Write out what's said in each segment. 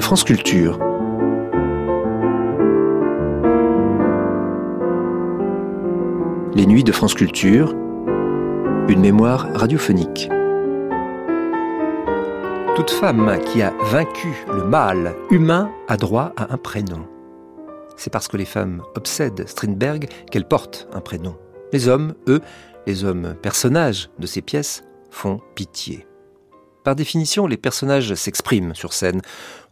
France Culture. Les nuits de France Culture, une mémoire radiophonique. Toute femme qui a vaincu le mal humain a droit à un prénom. C'est parce que les femmes obsèdent Strindberg qu'elles portent un prénom. Les hommes, eux, les hommes personnages de ces pièces, font pitié. Par définition, les personnages s'expriment sur scène.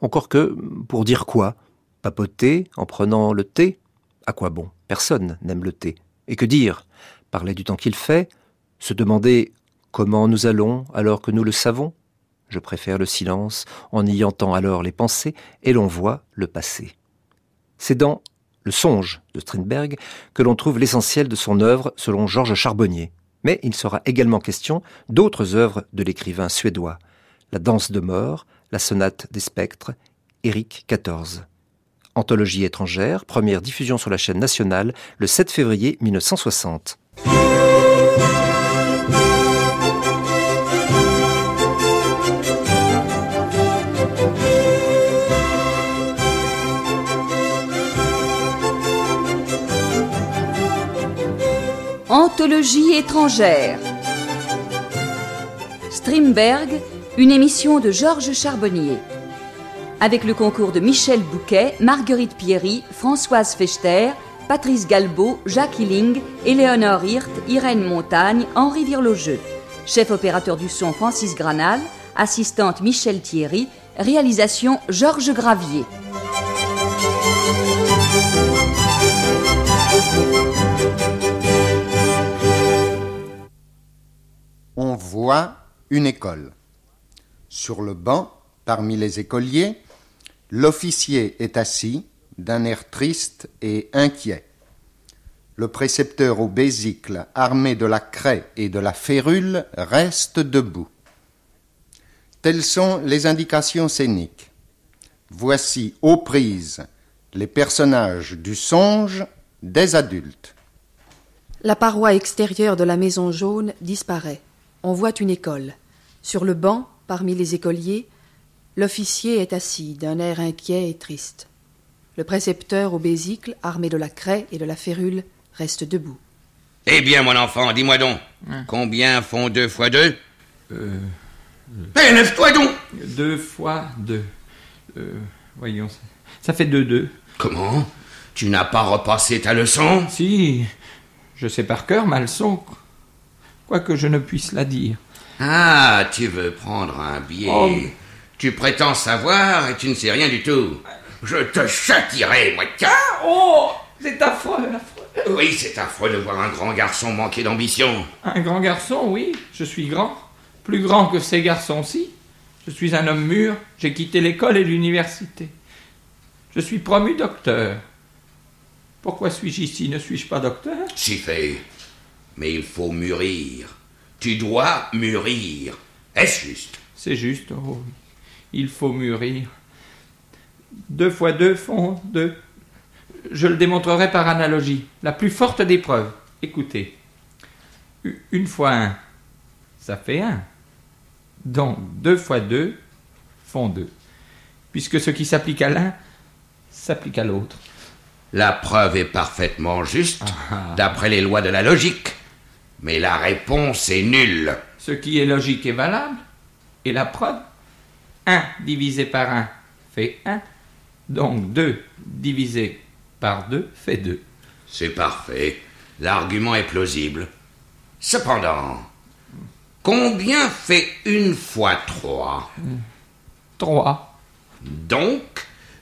Encore que, pour dire quoi? Papoter en prenant le thé? À quoi bon? Personne n'aime le thé. Et que dire? Parler du temps qu'il fait? Se demander comment nous allons alors que nous le savons? Je préfère le silence, en y entend alors les pensées, et l'on voit le passé. C'est dans Le songe de Strindberg que l'on trouve l'essentiel de son œuvre selon Georges Charbonnier. Mais il sera également question d'autres œuvres de l'écrivain suédois. La danse de mort, la sonate des spectres, Éric XIV. Anthologie étrangère, première diffusion sur la chaîne nationale le 7 février 1960. Anthologie étrangère. Strindberg, une émission de Georges Charbonnier. Avec le concours de Michel Bouquet, Marguerite Pierry, Françoise Fechter, Patrice Galbeau, Jacques Hilling, Éléonore Hirt, Irène Montagne, Henri Virlogeux. Chef opérateur du son Francis Granal, assistante Michel Thierry, réalisation Georges Gravier. Voit une école. Sur le banc, parmi les écoliers, l'officier est assis, d'un air triste et inquiet. Le précepteur au bésicle, armé de la craie et de la férule, reste debout. Telles sont les indications scéniques. Voici aux prises les personnages du songe des adultes. La paroi extérieure de la maison jaune disparaît. On voit une école. Sur le banc, parmi les écoliers, l'officier est assis d'un air inquiet et triste. Le précepteur au bésicle, armé de la craie et de la férule, reste debout. Eh bien, mon enfant, dis-moi donc, combien font deux fois deux? Euh, Eh, lève-toi donc deux fois deux. Euh, voyons, ça, ça fait deux deux. Comment? Tu n'as pas repassé ta leçon? Si, je sais par cœur ma leçon, quoique je ne puisse la dire. Ah, tu veux prendre un billet. Oh. Tu prétends savoir et tu ne sais rien du tout. Je te châtierai, moi, tiens Oh, c'est affreux, affreux. Oui, c'est affreux de voir un grand garçon manquer d'ambition. Un grand garçon, oui, je suis grand, plus grand que ces garçons-ci. Je suis un homme mûr, j'ai quitté l'école et l'université. Je suis promu docteur. Pourquoi suis-je ici? Ne suis-je pas docteur? Si fait. Mais il faut mûrir. Tu dois mûrir. Est-ce juste? C'est juste, oh oui. Il faut mûrir. Deux fois deux font deux. Je le démontrerai par analogie. La plus forte des preuves. Écoutez. Une fois un, ça fait un. Donc deux fois deux font deux. Puisque ce qui s'applique à l'un s'applique à l'autre. La preuve est parfaitement juste, Ah. d'après les lois de la logique. Mais la réponse est nulle. Ce qui est logique est valable. Et la preuve 1 divisé par 1 fait 1. Donc 2 divisé par 2 fait 2. C'est parfait. L'argument est plausible. Cependant, combien fait une fois trois? 3. Donc,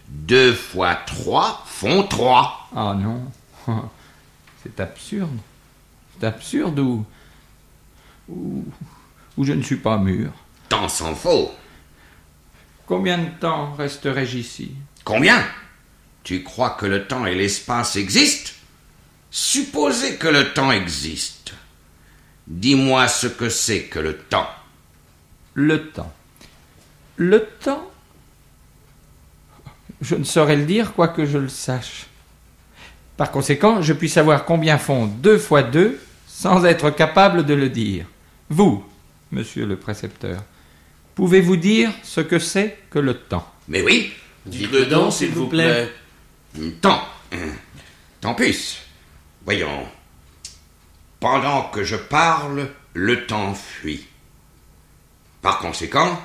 deux fois trois font trois. Ah non. C'est absurde. Absurde ou, ou. ou je ne suis pas mûr? Tant s'en faut. Combien de temps resterai-je ici? Combien? Tu crois que le temps et l'espace existent? Supposez que le temps existe. Dis-moi ce que c'est que le temps. Le temps. Le temps? Je ne saurais le dire, quoique je le sache. Par conséquent, je puis savoir combien font deux fois deux sans être capable de le dire. Vous, monsieur le précepteur, pouvez-vous dire ce que c'est que le temps? Mais oui, Dites-le donc, s'il vous plaît. Tant. Tant pis. Voyons. Pendant que je parle, le temps fuit. Par conséquent,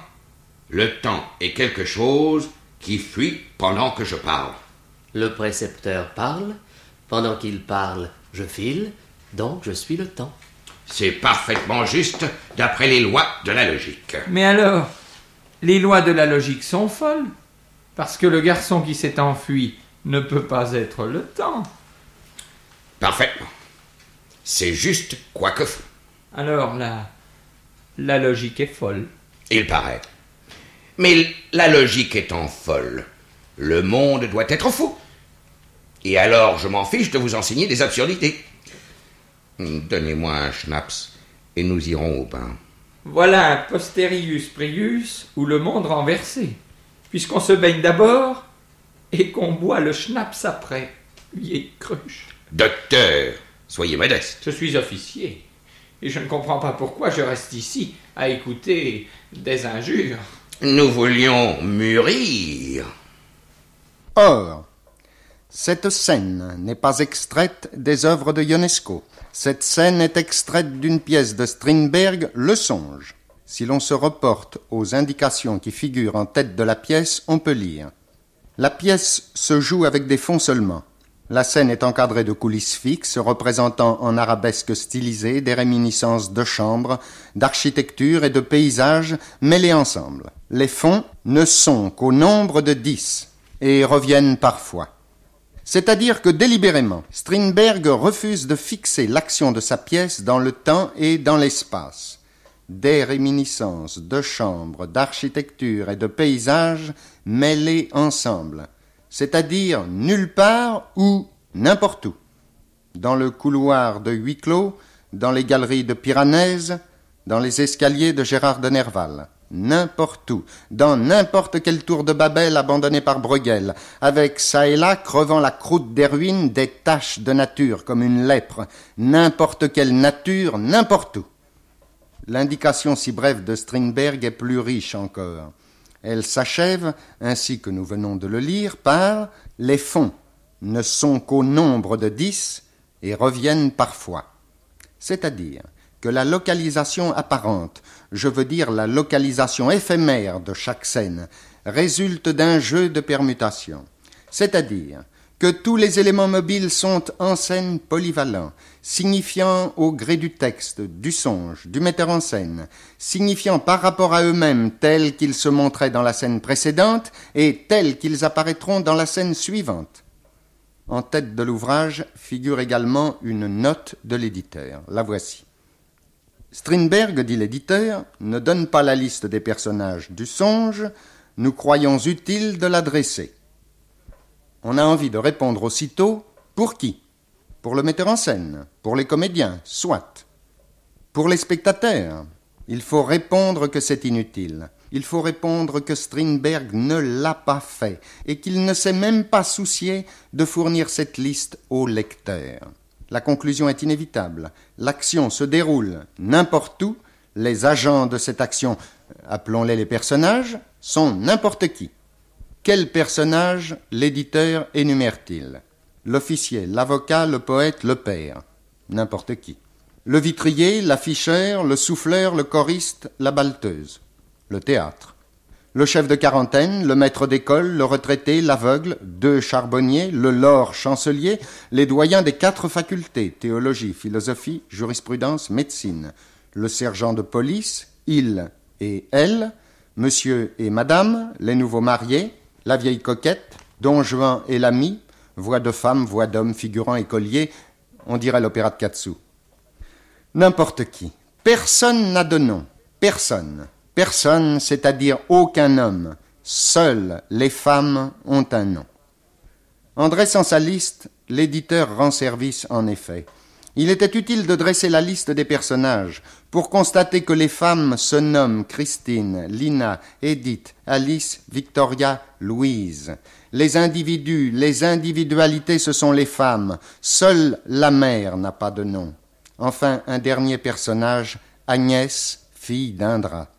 le temps est quelque chose qui fuit pendant que je parle. Le précepteur parle. Pendant qu'il parle, je file. Donc je suis le temps. C'est parfaitement juste d'après les lois de la logique. Mais alors, les lois de la logique sont folles, parce que le garçon qui s'est enfui ne peut pas être le temps. Parfaitement. C'est juste quoique fou. Alors la, la logique est folle. Il paraît. Mais la logique étant folle, le monde doit être fou. Et alors je m'en fiche de vous enseigner des absurdités. Donnez-moi un schnaps et nous irons au bain. Voilà un posterius prius ou le monde renversé, puisqu'on se baigne d'abord et qu'on boit le schnaps après. Vieille cruche. Docteur, soyez modeste. Je suis officier, et je ne comprends pas pourquoi je reste ici à écouter des injures. Nous voulions mûrir. Or, cette scène n'est pas extraite des œuvres de Ionesco. Cette scène est extraite d'une pièce de Strindberg, Le Songe. Si l'on se reporte aux indications qui figurent en tête de la pièce, on peut lire. La pièce se joue avec des fonds seulement. La scène est encadrée de coulisses fixes représentant en arabesque stylisée des réminiscences de chambres, d'architecture et de paysages mêlés ensemble. Les fonds ne sont qu'au nombre de dix et reviennent parfois. C'est-à-dire que délibérément, Strindberg refuse de fixer l'action de sa pièce dans le temps et dans l'espace. Des réminiscences de chambres, d'architecture et de paysages mêlés ensemble, c'est-à-dire nulle part ou n'importe où. Dans le couloir de huis clos, dans les galeries de Piranèse, dans les escaliers de Gérard de Nerval n'importe où, dans n'importe quelle tour de Babel abandonnée par Bruegel, avec ça et là crevant la croûte des ruines des taches de nature comme une lèpre, n'importe quelle nature, n'importe où. L'indication si brève de Strindberg est plus riche encore. Elle s'achève, ainsi que nous venons de le lire, par les fonds ne sont qu'au nombre de dix et reviennent parfois. C'est-à-dire que la localisation apparente, je veux dire la localisation éphémère de chaque scène, résulte d'un jeu de permutations. C'est-à-dire que tous les éléments mobiles sont en scène polyvalents, signifiant au gré du texte, du songe, du metteur en scène, signifiant par rapport à eux-mêmes tels qu'ils se montraient dans la scène précédente et tels qu'ils apparaîtront dans la scène suivante. En tête de l'ouvrage figure également une note de l'éditeur. La voici. Strindberg, dit l'éditeur, ne donne pas la liste des personnages du songe, nous croyons utile de la dresser. On a envie de répondre aussitôt pour qui? Pour le metteur en scène, pour les comédiens, soit. Pour les spectateurs, il faut répondre que c'est inutile. Il faut répondre que Strindberg ne l'a pas fait et qu'il ne s'est même pas soucié de fournir cette liste au lecteur. La conclusion est inévitable. L'action se déroule n'importe où. Les agents de cette action, appelons-les les personnages, sont n'importe qui. Quel personnage l'éditeur énumère-t-il? L'officier, l'avocat, le poète, le père. N'importe qui. Le vitrier, l'afficheur, le souffleur, le choriste, la balteuse. Le théâtre le chef de quarantaine, le maître d'école, le retraité, l'aveugle, deux charbonniers, le lord chancelier, les doyens des quatre facultés, théologie, philosophie, jurisprudence, médecine, le sergent de police, il et elle, monsieur et madame, les nouveaux mariés, la vieille coquette, don Juan et l'ami, voix de femme, voix d'homme, figurant écolier, on dirait l'opéra de Katsu. N'importe qui. Personne n'a de nom. Personne. Personne, c'est-à-dire aucun homme, seules les femmes ont un nom. En dressant sa liste, l'éditeur rend service en effet. Il était utile de dresser la liste des personnages pour constater que les femmes se nomment Christine, Lina, Edith, Alice, Victoria, Louise. Les individus, les individualités, ce sont les femmes. Seule la mère n'a pas de nom. Enfin, un dernier personnage, Agnès, fille d'Indra.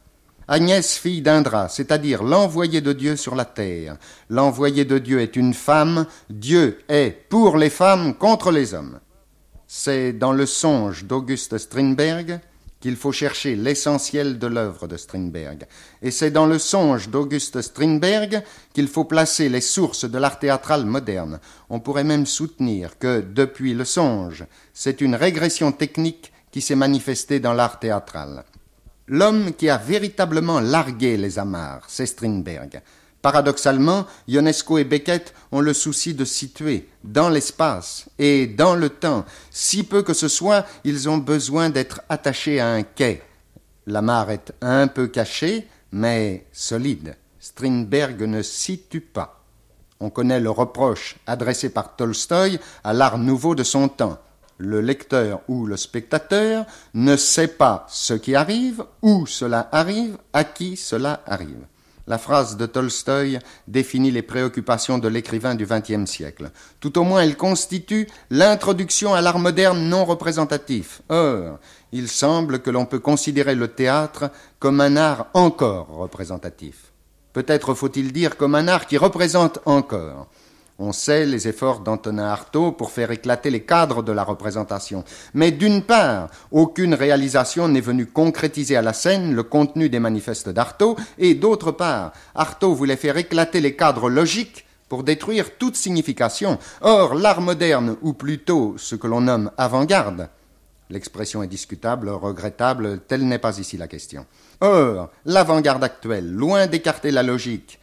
Agnès, fille d'Indra, c'est-à-dire l'envoyé de Dieu sur la terre. L'envoyé de Dieu est une femme, Dieu est pour les femmes contre les hommes. C'est dans le songe d'Auguste Strindberg qu'il faut chercher l'essentiel de l'œuvre de Strindberg. Et c'est dans le songe d'Auguste Strindberg qu'il faut placer les sources de l'art théâtral moderne. On pourrait même soutenir que, depuis le songe, c'est une régression technique qui s'est manifestée dans l'art théâtral. L'homme qui a véritablement largué les amarres, c'est Strindberg. Paradoxalement, Ionesco et Beckett ont le souci de situer dans l'espace et dans le temps, si peu que ce soit, ils ont besoin d'être attachés à un quai. La mare est un peu cachée, mais solide. Strindberg ne situe pas. On connaît le reproche adressé par Tolstoï à l'art nouveau de son temps. Le lecteur ou le spectateur ne sait pas ce qui arrive, où cela arrive, à qui cela arrive. La phrase de Tolstoï définit les préoccupations de l'écrivain du XXe siècle. Tout au moins, elle constitue l'introduction à l'art moderne non représentatif. Or, il semble que l'on peut considérer le théâtre comme un art encore représentatif. Peut-être faut-il dire comme un art qui représente encore. On sait les efforts d'Antonin Artaud pour faire éclater les cadres de la représentation. Mais d'une part, aucune réalisation n'est venue concrétiser à la scène le contenu des manifestes d'Artaud, et d'autre part, Artaud voulait faire éclater les cadres logiques pour détruire toute signification. Or, l'art moderne, ou plutôt ce que l'on nomme avant-garde, l'expression est discutable, regrettable, telle n'est pas ici la question. Or, l'avant-garde actuelle, loin d'écarter la logique,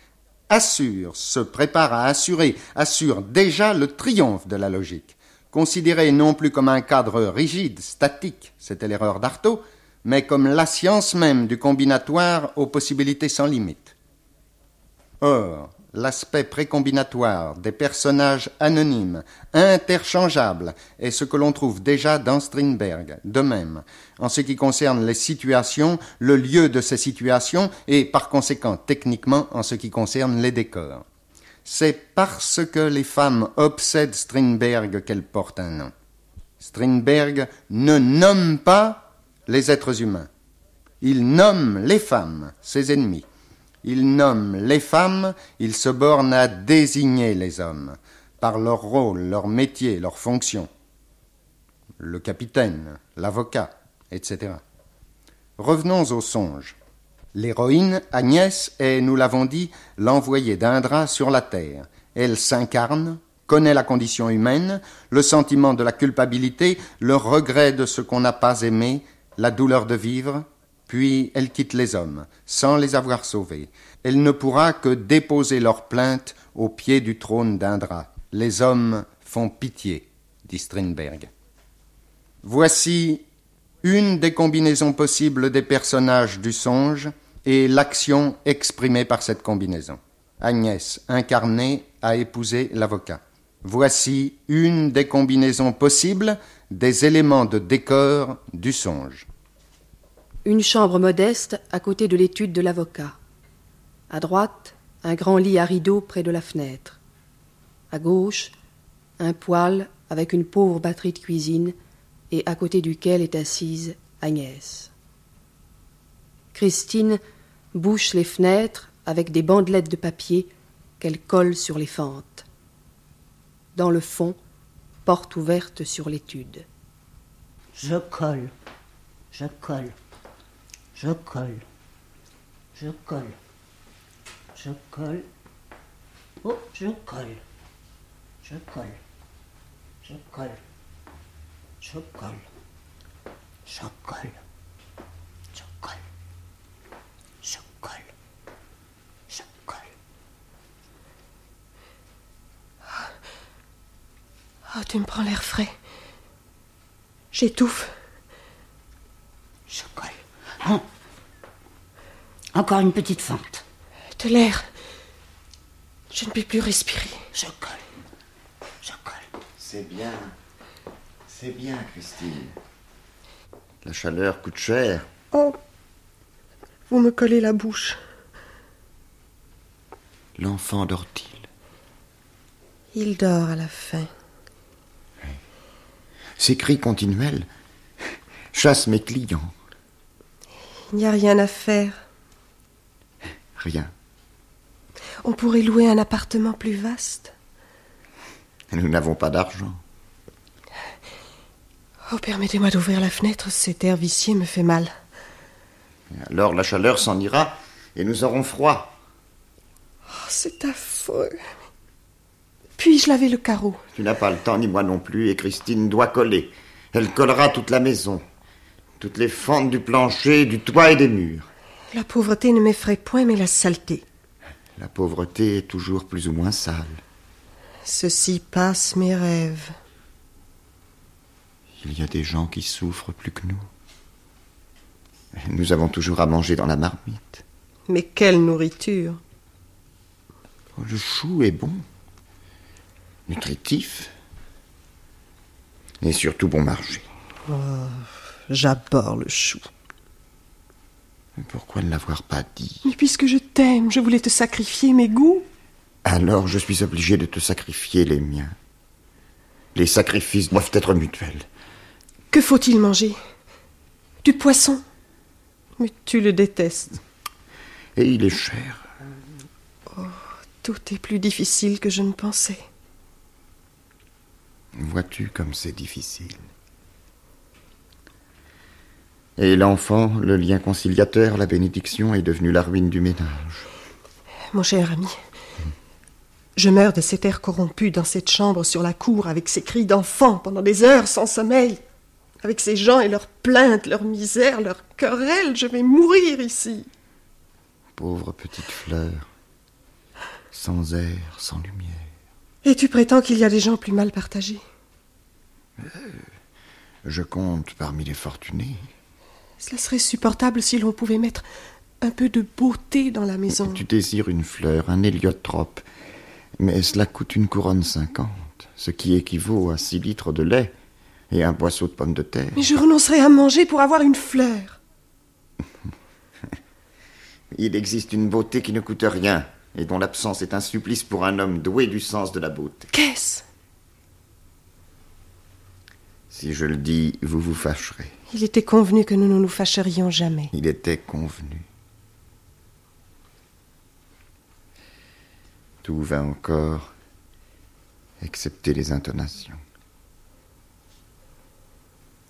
assure, se prépare à assurer, assure déjà le triomphe de la logique. Considérée non plus comme un cadre rigide, statique, c'était l'erreur d'Artaud, mais comme la science même du combinatoire aux possibilités sans limite. Or, l'aspect précombinatoire des personnages anonymes, interchangeables, est ce que l'on trouve déjà dans Strindberg. De même, en ce qui concerne les situations, le lieu de ces situations et par conséquent techniquement en ce qui concerne les décors. C'est parce que les femmes obsèdent Strindberg qu'elles portent un nom. Strindberg ne nomme pas les êtres humains. Il nomme les femmes, ses ennemis. Il nomme les femmes, il se borne à désigner les hommes, par leur rôle, leur métier, leur fonction. Le capitaine, l'avocat, etc. Revenons au songe. L'héroïne, Agnès, est, nous l'avons dit, l'envoyée d'Indra sur la terre. Elle s'incarne, connaît la condition humaine, le sentiment de la culpabilité, le regret de ce qu'on n'a pas aimé, la douleur de vivre, puis elle quitte les hommes, sans les avoir sauvés. Elle ne pourra que déposer leur plainte au pied du trône d'Indra. Les hommes font pitié, dit Strindberg. Voici une des combinaisons possibles des personnages du songe et l'action exprimée par cette combinaison. Agnès, incarnée, a épousé l'avocat. Voici une des combinaisons possibles des éléments de décor du songe. Une chambre modeste à côté de l'étude de l'avocat. À droite, un grand lit à rideaux près de la fenêtre. À gauche, un poêle avec une pauvre batterie de cuisine et à côté duquel est assise Agnès. Christine bouche les fenêtres avec des bandelettes de papier qu'elle colle sur les fentes. Dans le fond, porte ouverte sur l'étude. Je colle, je colle, je colle, je colle, je colle. Oh, je colle, je colle, je colle. Je colle. Je colle. Je colle. Je colle. Je colle. Oh, tu me prends l'air frais. J'étouffe. Je colle. Hein? Encore une petite fente. De l'air. Je ne puis plus respirer. Je colle. Je colle. C'est bien. C'est bien, Christine. La chaleur coûte cher. Oh Vous me collez la bouche. L'enfant dort-il? Il dort à la fin. Ces cris continuels chassent mes clients. Il n'y a rien à faire. Rien. On pourrait louer un appartement plus vaste. Nous n'avons pas d'argent. Oh, permettez-moi d'ouvrir la fenêtre, cet air vicié me fait mal. Alors la chaleur s'en ira et nous aurons froid. Oh, c'est affreux. Puis-je laver le carreau? Tu n'as pas le temps, ni moi non plus, et Christine doit coller. Elle collera toute la maison. Toutes les fentes du plancher, du toit et des murs. La pauvreté ne m'effraie point, mais la saleté. La pauvreté est toujours plus ou moins sale. Ceci passe mes rêves. Il y a des gens qui souffrent plus que nous. Nous avons toujours à manger dans la marmite. Mais quelle nourriture Le chou est bon, nutritif, et surtout bon marché. Oh, J'aborde le chou. Pourquoi ne l'avoir pas dit? Mais puisque je t'aime, je voulais te sacrifier mes goûts. Alors je suis obligé de te sacrifier les miens. Les sacrifices doivent être mutuels. Que faut-il manger? Du poisson? Mais tu le détestes. Et il est cher. Oh, tout est plus difficile que je ne pensais. Vois-tu comme c'est difficile? Et l'enfant, le lien conciliateur, la bénédiction est devenu la ruine du ménage. Mon cher ami, je meurs de cet air corrompu dans cette chambre sur la cour avec ces cris d'enfants pendant des heures sans sommeil. Avec ces gens et leurs plaintes, leurs misères, leurs querelles, je vais mourir ici. Pauvre petite fleur, sans air, sans lumière. Et tu prétends qu'il y a des gens plus mal partagés? Euh, Je compte parmi les fortunés. Cela serait supportable si l'on pouvait mettre un peu de beauté dans la maison. Tu désires une fleur, un héliotrope, mais cela coûte une couronne cinquante, ce qui équivaut à six litres de lait et un boisseau de pommes de terre. Mais je renoncerai à manger pour avoir une fleur. Il existe une beauté qui ne coûte rien et dont l'absence est un supplice pour un homme doué du sens de la beauté. Qu'est-ce? Si je le dis, vous vous fâcherez. Il était convenu que nous ne nous fâcherions jamais. Il était convenu. Tout va encore, excepté les intonations.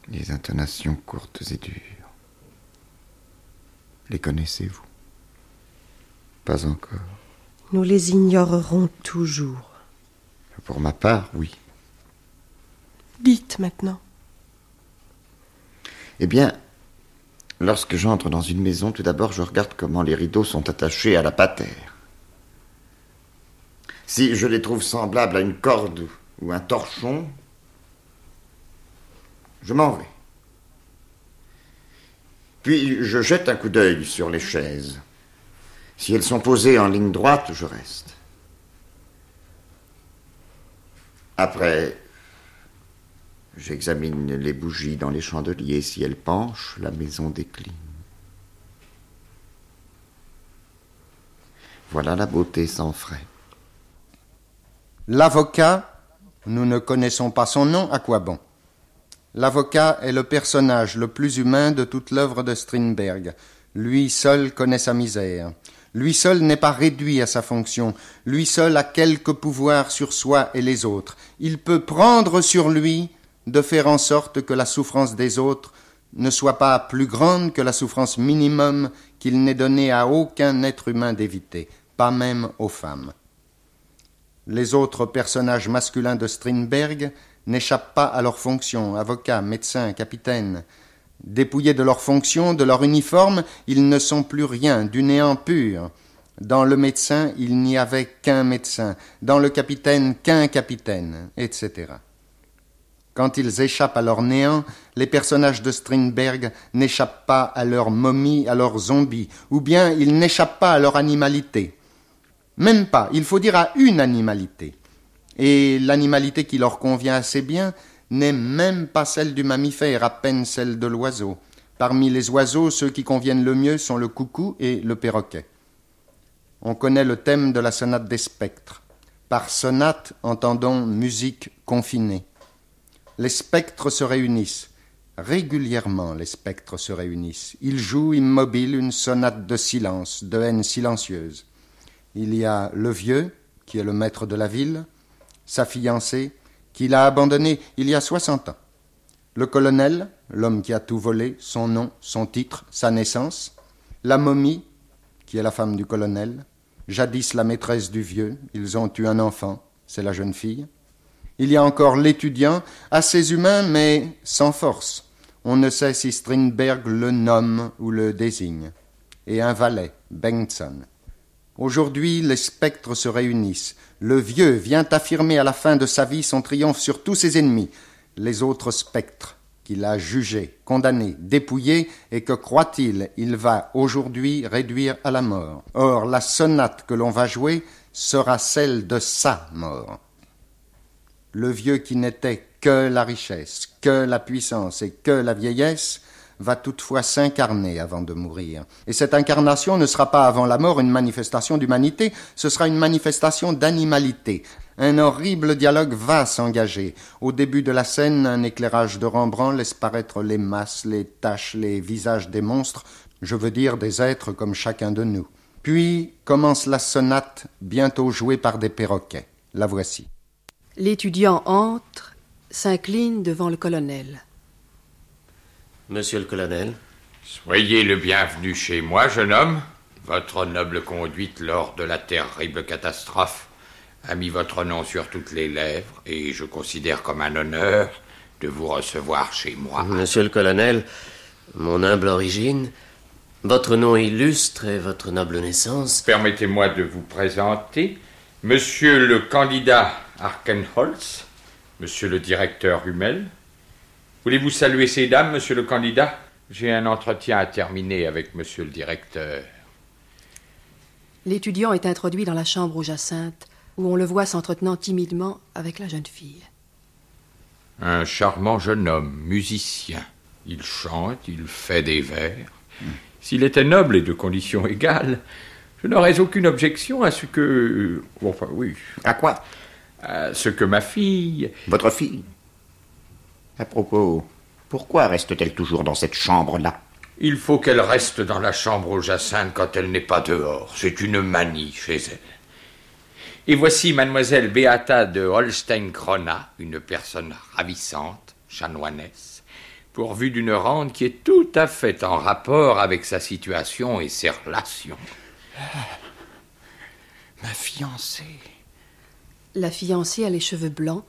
Les intonations courtes et dures. Les connaissez-vous? Pas encore. Nous les ignorerons toujours. Pour ma part, oui. Dites maintenant. Eh bien, lorsque j'entre dans une maison, tout d'abord, je regarde comment les rideaux sont attachés à la patère. Si je les trouve semblables à une corde ou un torchon, je m'en vais. Puis je jette un coup d'œil sur les chaises. Si elles sont posées en ligne droite, je reste. Après, j'examine les bougies dans les chandeliers. Si elles penchent, la maison décline. Voilà la beauté sans frais. L'avocat, nous ne connaissons pas son nom, à quoi bon? L'avocat est le personnage le plus humain de toute l'œuvre de Strindberg. Lui seul connaît sa misère. Lui seul n'est pas réduit à sa fonction. Lui seul a quelque pouvoir sur soi et les autres. Il peut prendre sur lui de faire en sorte que la souffrance des autres ne soit pas plus grande que la souffrance minimum qu'il n'est donné à aucun être humain d'éviter, pas même aux femmes. Les autres personnages masculins de Strindberg n'échappent pas à leurs fonctions, avocats, médecins, capitaines. Dépouillés de leurs fonctions, de leur uniforme, ils ne sont plus rien, du néant pur. Dans le médecin, il n'y avait qu'un médecin, dans le capitaine, qu'un capitaine, etc. Quand ils échappent à leur néant, les personnages de Strindberg n'échappent pas à leur momie, à leur zombie, ou bien ils n'échappent pas à leur animalité. Même pas, il faut dire à une animalité. Et l'animalité qui leur convient assez bien n'est même pas celle du mammifère, à peine celle de l'oiseau. Parmi les oiseaux, ceux qui conviennent le mieux sont le coucou et le perroquet. On connaît le thème de la sonate des spectres. Par sonate, entendons musique confinée. Les spectres se réunissent. Régulièrement, les spectres se réunissent. Ils jouent immobiles une sonate de silence, de haine silencieuse. Il y a le vieux, qui est le maître de la ville, sa fiancée, qu'il a abandonnée il y a soixante ans. Le colonel, l'homme qui a tout volé, son nom, son titre, sa naissance. La momie, qui est la femme du colonel. Jadis la maîtresse du vieux, ils ont eu un enfant, c'est la jeune fille. Il y a encore l'étudiant, assez humain mais sans force. On ne sait si Strindberg le nomme ou le désigne. Et un valet, Bengtson. Aujourd'hui, les spectres se réunissent. Le vieux vient affirmer à la fin de sa vie son triomphe sur tous ses ennemis. Les autres spectres, qu'il a jugés, condamnés, dépouillés, et que croit-il, il va aujourd'hui réduire à la mort. Or, la sonate que l'on va jouer sera celle de sa mort. Le vieux qui n'était que la richesse, que la puissance et que la vieillesse, va toutefois s'incarner avant de mourir. Et cette incarnation ne sera pas avant la mort une manifestation d'humanité, ce sera une manifestation d'animalité. Un horrible dialogue va s'engager. Au début de la scène, un éclairage de Rembrandt laisse paraître les masses, les taches, les visages des monstres, je veux dire des êtres comme chacun de nous. Puis commence la sonate, bientôt jouée par des perroquets. La voici. L'étudiant entre s'incline devant le colonel. Monsieur le colonel, Soyez le bienvenu chez moi, jeune homme. Votre noble conduite lors de la terrible catastrophe a mis votre nom sur toutes les lèvres et je considère comme un honneur de vous recevoir chez moi. monsieur le colonel, mon humble origine, votre nom illustre et votre noble naissance. Permettez-moi de vous présenter Monsieur le candidat Arkenholz, Monsieur le directeur Hummel. Voulez-vous saluer ces dames, Monsieur le candidat? J'ai un entretien à terminer avec Monsieur le directeur. L'étudiant est introduit dans la chambre aux Jacinthes, où on le voit s'entretenant timidement avec la jeune fille. Un charmant jeune homme, musicien. Il chante, il fait des vers. S'il était noble et de conditions égales, je n'aurais aucune objection à ce que. Enfin, oui. À quoi? À ce que ma fille. Votre fille À propos, pourquoi reste-t-elle toujours dans cette chambre-là? Il faut qu'elle reste dans la chambre aux Jacinthes quand elle n'est pas dehors. C'est une manie chez elle. Et voici mademoiselle Beata de Holstein-Krona, une personne ravissante, chanoinesse, pourvue d'une rente qui est tout à fait en rapport avec sa situation et ses relations. Ma fiancée. La fiancée a les cheveux blancs,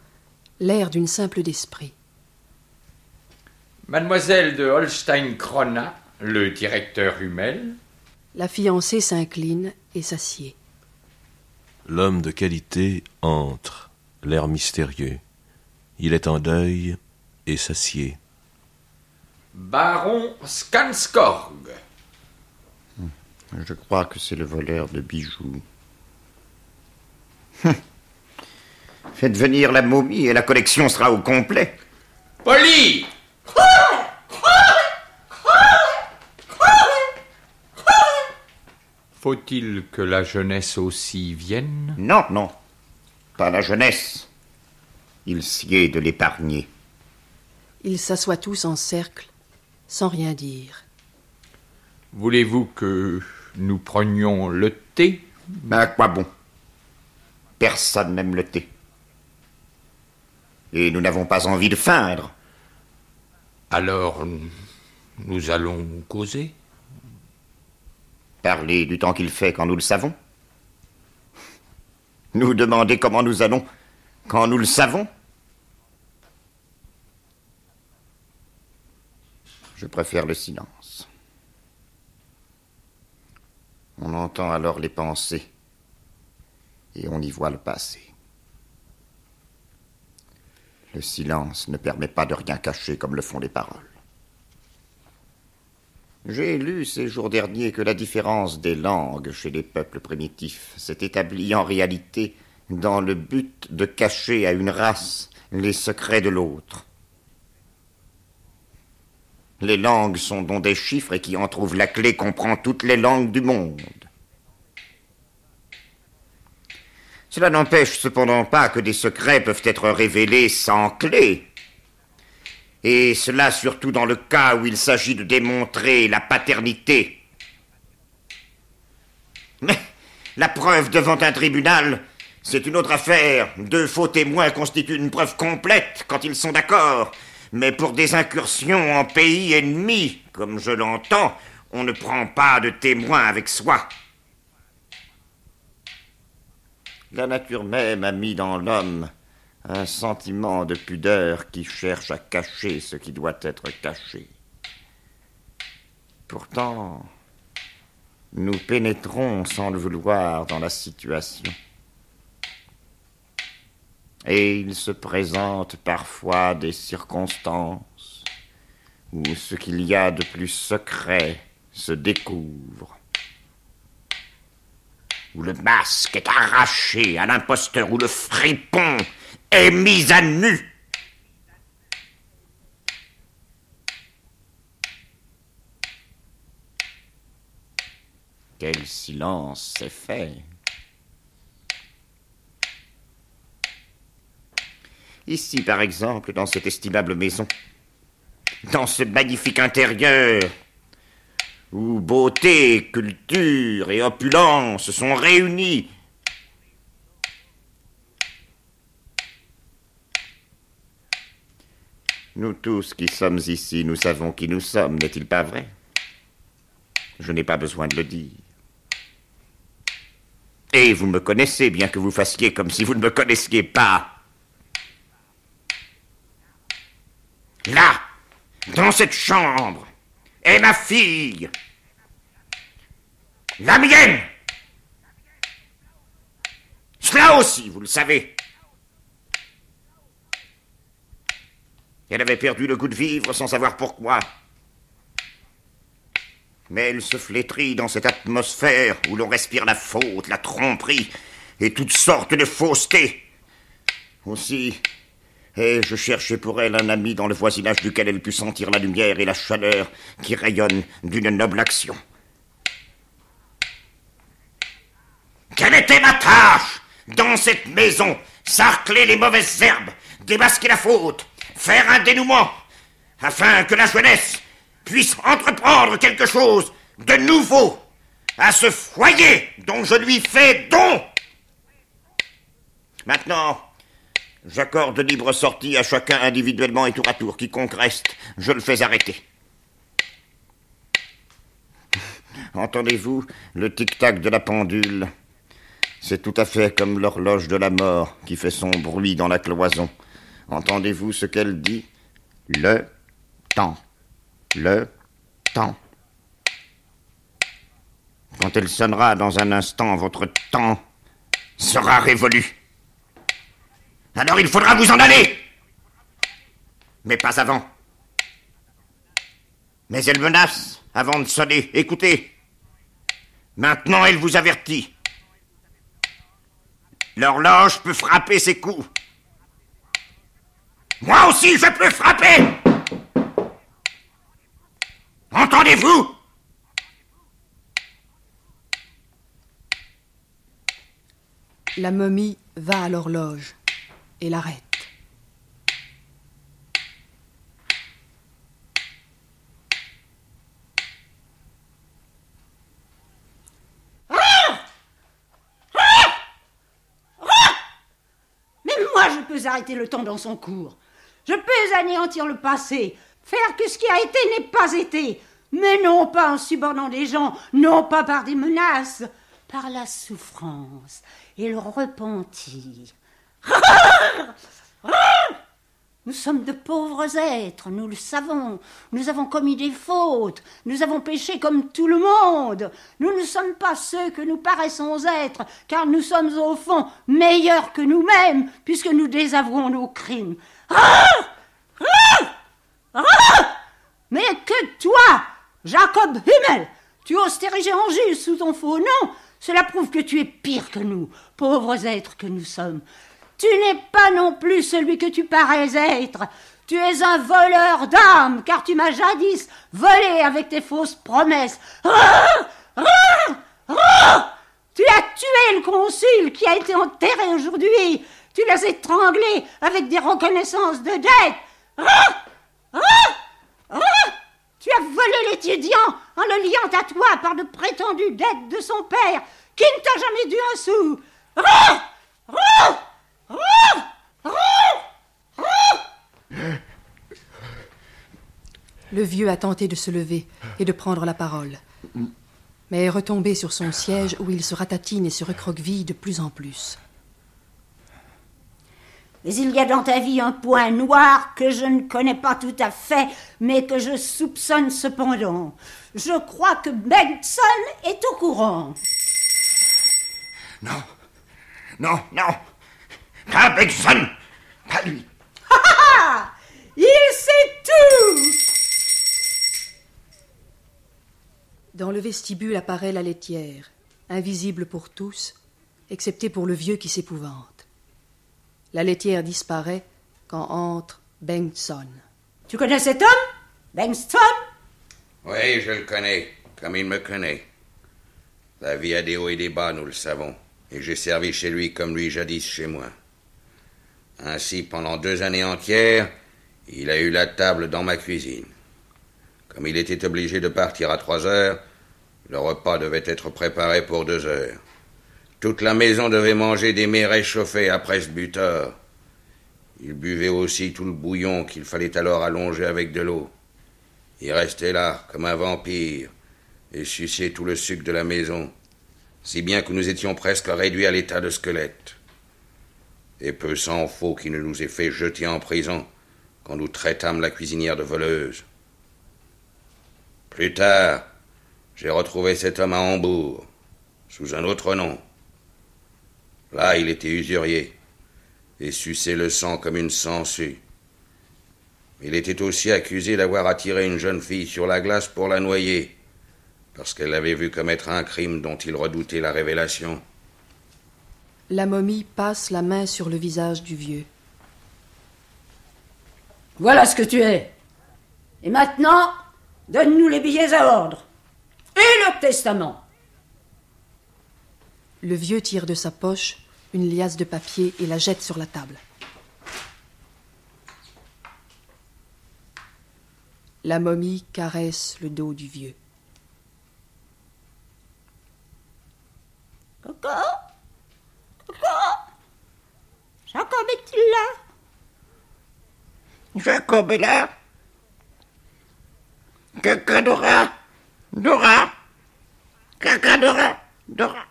l'air d'une simple d'esprit. Mademoiselle de Holstein-Krona, le directeur Hummel, La fiancée s'incline et s'assied. L'homme de qualité entre, l'air mystérieux. Il est en deuil et s'assied. baron Skanskorg, Je crois que c'est le voleur de bijoux. Faites venir la momie et la collection sera au complet. Polly Faut-il que la jeunesse aussi vienne? Non, non. Pas la jeunesse. Il sied de l'épargner. Ils s'assoient tous en cercle, sans rien dire. Voulez-vous que nous prenions le thé? À quoi bon? Personne n'aime le thé. Et nous n'avons pas envie de feindre. Alors, nous allons causer Parler du temps qu'il fait quand nous le savons. Nous demander comment nous allons quand nous le savons. Je préfère le silence. On entend alors les pensées et on y voit le passé. Le silence ne permet pas de rien cacher comme le font les paroles. J'ai lu ces jours derniers que la différence des langues chez les peuples primitifs s'est établie en réalité dans le but de cacher à une race les secrets de l'autre. Les langues sont donc des chiffres et qui en trouvent la clé comprend toutes les langues du monde. Cela n'empêche cependant pas que des secrets peuvent être révélés sans clé. Et cela surtout dans le cas où il s'agit de démontrer la paternité. Mais la preuve devant un tribunal, c'est une autre affaire. Deux faux témoins constituent une preuve complète quand ils sont d'accord. Mais pour des incursions en pays ennemi, comme je l'entends, on ne prend pas de témoins avec soi. La nature même a mis dans l'homme un sentiment de pudeur qui cherche à cacher ce qui doit être caché. Pourtant, nous pénétrons sans le vouloir dans la situation. Et il se présente parfois des circonstances où ce qu'il y a de plus secret se découvre où le masque est arraché à l'imposteur, où le fripon est mis à nu. Quel silence s'est fait. Ici, par exemple, dans cette estimable maison, dans ce magnifique intérieur, où beauté, culture et opulence sont réunis. Nous tous qui sommes ici, nous savons qui nous sommes, n'est-il pas vrai? Je n'ai pas besoin de le dire. Et vous me connaissez, bien que vous fassiez comme si vous ne me connaissiez pas. Là, dans cette chambre, et ma fille. La mienne. Cela aussi, vous le savez. Elle avait perdu le goût de vivre sans savoir pourquoi. Mais elle se flétrit dans cette atmosphère où l'on respire la faute, la tromperie et toutes sortes de faussetés. Aussi, et je cherchais pour elle un ami dans le voisinage duquel elle pût sentir la lumière et la chaleur qui rayonnent d'une noble action. Quelle était ma tâche dans cette maison? Sarcler les mauvaises herbes, démasquer la faute, faire un dénouement, afin que la jeunesse puisse entreprendre quelque chose de nouveau à ce foyer dont je lui fais don. Maintenant, J'accorde libre sortie à chacun individuellement et tour à tour. Quiconque reste, je le fais arrêter. Entendez-vous le tic-tac de la pendule? C'est tout à fait comme l'horloge de la mort qui fait son bruit dans la cloison. Entendez-vous ce qu'elle dit? Le temps. Le temps. Quand elle sonnera dans un instant, votre temps sera révolu. Alors il faudra vous en aller. Mais pas avant. Mais elle menace avant de sonner. Écoutez. Maintenant, elle vous avertit. L'horloge peut frapper ses coups. Moi aussi, je peux frapper. Entendez-vous? La momie va à l'horloge et l'arrête. Mais moi, je peux arrêter le temps dans son cours. Je peux anéantir le passé, faire que ce qui a été n'ait pas été, mais non pas en subornant des gens, non pas par des menaces, par la souffrance et le repentir. Nous sommes de pauvres êtres, nous le savons. Nous avons commis des fautes, nous avons péché comme tout le monde. Nous ne sommes pas ceux que nous paraissons être, car nous sommes au fond meilleurs que nous-mêmes, puisque nous désavouons nos crimes. Mais que toi, Jacob Hummel, tu oses t'ériger en juge sous ton faux nom, cela prouve que tu es pire que nous, pauvres êtres que nous sommes. Tu n'es pas non plus celui que tu parais être. Tu es un voleur d'âmes, car tu m'as jadis volé avec tes fausses promesses. tu as tué le consul qui a été enterré aujourd'hui. Tu l'as étranglé avec des reconnaissances de dette. Tu as volé l'étudiant en le liant à toi par de prétendues dettes de son père, qui ne t'a jamais dû un sou. Le vieux a tenté de se lever et de prendre la parole, mais est retombé sur son siège où il se ratatine et se recroqueville de plus en plus. Mais il y a dans ta vie un point noir que je ne connais pas tout à fait, mais que je soupçonne cependant. Je crois que Benson est au courant. Non, non, non. Pas Benson, pas lui. Ah Il sait tout Dans le vestibule apparaît la laitière, invisible pour tous, excepté pour le vieux qui s'épouvante. La laitière disparaît quand entre Bengtson. Tu connais cet homme Bengtson? Oui, je le connais, comme il me connaît. La vie a des hauts et des bas, nous le savons, et j'ai servi chez lui comme lui jadis chez moi. Ainsi, pendant deux années entières, il a eu la table dans ma cuisine. Comme il était obligé de partir à trois heures, le repas devait être préparé pour deux heures. Toute la maison devait manger des mets réchauffés après ce butor. Il buvait aussi tout le bouillon qu'il fallait alors allonger avec de l'eau. Il restait là, comme un vampire, et suçait tout le sucre de la maison, si bien que nous étions presque réduits à l'état de squelette. Et peu s'en faut qu'il ne nous ait fait jeter en prison quand nous traitâmes la cuisinière de voleuse. Plus tard, j'ai retrouvé cet homme à Hambourg, sous un autre nom. Là, il était usurier et suçait le sang comme une sangsue. Il était aussi accusé d'avoir attiré une jeune fille sur la glace pour la noyer, parce qu'elle l'avait vu commettre un crime dont il redoutait la révélation. La momie passe la main sur le visage du vieux. Voilà ce que tu es. Et maintenant, donne-nous les billets à ordre. Et le testament. Le vieux tire de sa poche une liasse de papier et la jette sur la table. La momie caresse le dos du vieux. Coco? Jacob est-il là? Jacob est là. Caca Dora. Dora. Caca Dora. Dora.